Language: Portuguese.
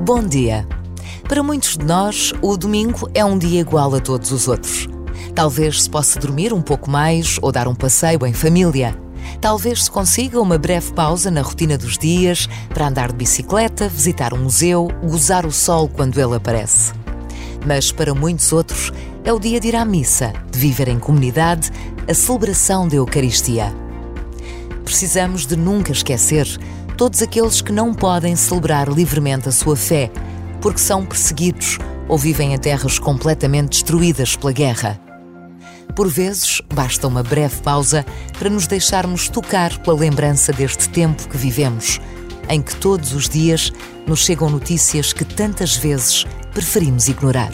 Bom dia. Para muitos de nós, o domingo é um dia igual a todos os outros. Talvez se possa dormir um pouco mais ou dar um passeio em família. Talvez se consiga uma breve pausa na rotina dos dias para andar de bicicleta, visitar um museu, gozar o sol quando ele aparece. Mas para muitos outros é o dia de ir à missa, de viver em comunidade a celebração da Eucaristia. Precisamos de nunca esquecer todos aqueles que não podem celebrar livremente a sua fé, porque são perseguidos ou vivem em terras completamente destruídas pela guerra. Por vezes, basta uma breve pausa para nos deixarmos tocar pela lembrança deste tempo que vivemos, em que todos os dias nos chegam notícias que tantas vezes preferimos ignorar.